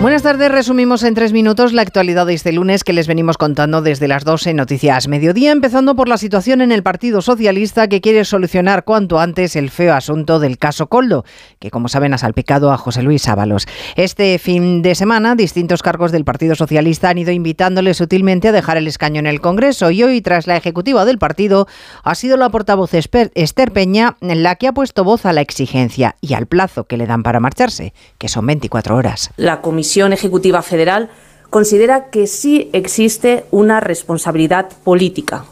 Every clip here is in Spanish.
Buenas tardes, resumimos en tres minutos la actualidad de este lunes que les venimos contando desde las 12 Noticias Mediodía, empezando por la situación en el Partido Socialista que quiere solucionar cuanto antes el feo asunto del caso Coldo, que como saben ha salpicado a José Luis Ábalos. Este fin de semana, distintos cargos del Partido Socialista han ido invitándole sutilmente a dejar el escaño en el Congreso y hoy, tras la ejecutiva del partido, ha sido la portavoz Esther Peña la que ha puesto voz a la exigencia y al plazo que le dan para marcharse, que son 24 horas. La comisión Comisión Ejecutiva Federal considera que sí existe una responsabilidad política.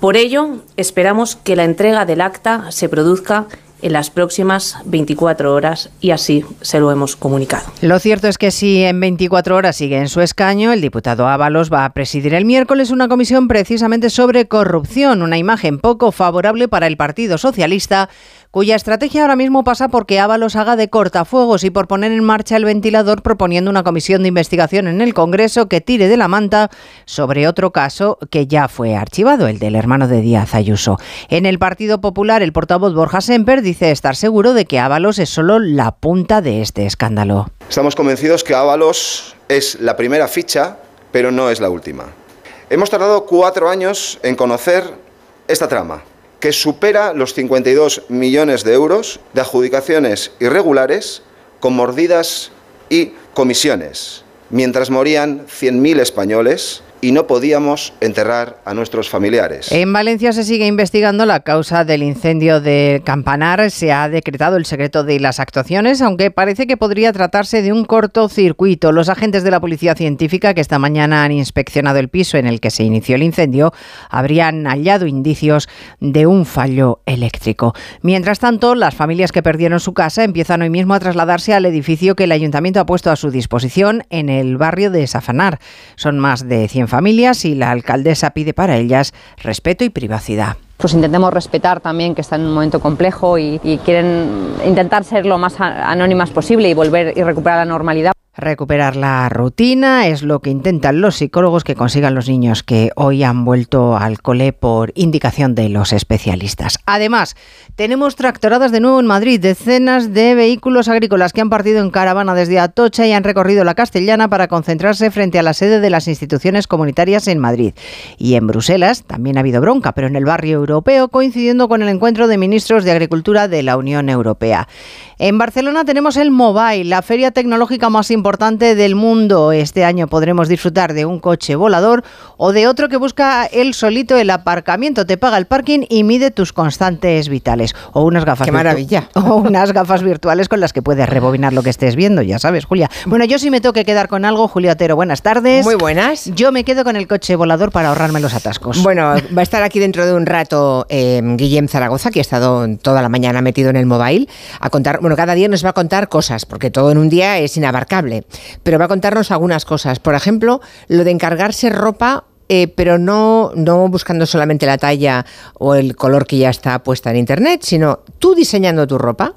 Por ello, esperamos que la entrega del acta se produzca en las próximas 24 horas y así se lo hemos comunicado. Lo cierto es que si en 24 horas sigue en su escaño, el diputado Ábalos va a presidir el miércoles una comisión precisamente sobre corrupción, una imagen poco favorable para el Partido Socialista cuya estrategia ahora mismo pasa porque Ábalos haga de cortafuegos y por poner en marcha el ventilador proponiendo una comisión de investigación en el Congreso que tire de la manta sobre otro caso que ya fue archivado, el del hermano de Díaz Ayuso. En el Partido Popular, el portavoz Borja Semper dice estar seguro de que Ábalos es solo la punta de este escándalo. Estamos convencidos que Ábalos es la primera ficha, pero no es la última. Hemos tardado cuatro años en conocer esta trama que supera los 52 millones de euros de adjudicaciones irregulares con mordidas y comisiones, mientras morían 100.000 españoles y no podíamos enterrar a nuestros familiares. En Valencia se sigue investigando la causa del incendio de Campanar. Se ha decretado el secreto de las actuaciones, aunque parece que podría tratarse de un cortocircuito. Los agentes de la Policía Científica que esta mañana han inspeccionado el piso en el que se inició el incendio habrían hallado indicios de un fallo eléctrico. Mientras tanto, las familias que perdieron su casa empiezan hoy mismo a trasladarse al edificio que el ayuntamiento ha puesto a su disposición en el barrio de Safanar. Son más de 100 familias y la alcaldesa pide para ellas respeto y privacidad pues intentemos respetar también que están en un momento complejo y, y, quieren intentar ser lo más anónimas posible y volver y recuperar la normalidad. Recuperar la rutina es lo que intentan los psicólogos que consigan los niños que hoy han vuelto al cole por indicación de los especialistas. Además, tenemos tractoradas de nuevo en Madrid, decenas de vehículos agrícolas que han partido en caravana desde Atocha y han recorrido la Castellana para concentrarse frente a la sede de las instituciones comunitarias en Madrid. Y en Bruselas también ha habido bronca, pero en el barrio europeo, coincidiendo con el encuentro de ministros de Agricultura de la Unión Europea. En Barcelona tenemos el Mobile, la feria tecnológica más importante del mundo. Este año podremos disfrutar de un coche volador o de otro que busca él solito el aparcamiento, te paga el parking y mide tus constantes vitales. O unas gafas. ¡Qué maravilla! O unas gafas virtuales con las que puedes rebobinar lo que estés viendo, ya sabes, Julia. Bueno, yo sí me tengo que quedar con algo, Julia Otero. Buenas tardes. Muy buenas. Yo me quedo con el coche volador para ahorrarme los atascos. Bueno, va a estar aquí dentro de un rato eh, Guillem Zaragoza, que ha estado toda la mañana metido en el mobile, a contar cada día nos va a contar cosas, porque todo en un día es inabarcable, pero va a contarnos algunas cosas. Por ejemplo, lo de encargarse ropa eh, pero no, no buscando solamente la talla o el color que ya está puesta en internet, sino tú diseñando tu ropa.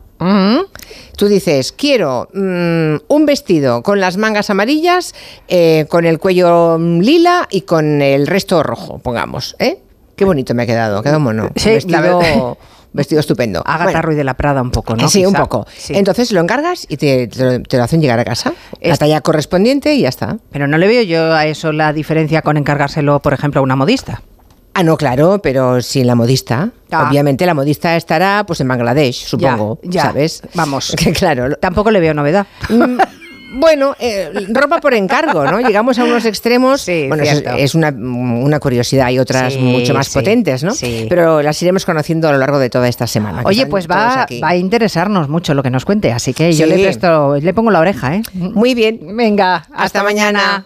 Tú dices, quiero mm, un vestido con las mangas amarillas, eh, con el cuello lila y con el resto rojo, pongamos. ¿eh? Qué bonito me ha quedado, quedado mono. Sí, vestido vestido estupendo. Agatha bueno, Ruiz de la Prada un poco, ¿no? Sí, un poco. Entonces lo encargas y te, lo, hacen llegar a casa, la talla correspondiente y ya está. Pero no le veo yo a eso la diferencia con encargárselo, por ejemplo, a una modista. Ah, no, claro, pero sin la modista. Ah. Obviamente la modista estará pues en Bangladesh, supongo, ya, ¿sabes? Vamos. Que claro. Tampoco le veo novedad. Bueno, eh, ropa por encargo, ¿no? Llegamos a unos extremos. Sí, bueno, es, es una, una, curiosidad. Hay otras Sí, mucho más sí, potentes, ¿no? sí. Pero las iremos conociendo a lo largo de toda esta semana. Oye, pues va, va a interesarnos mucho lo que nos cuente, así que yo le presto, le pongo la oreja, ¿eh? Muy bien. Venga, Hasta mañana.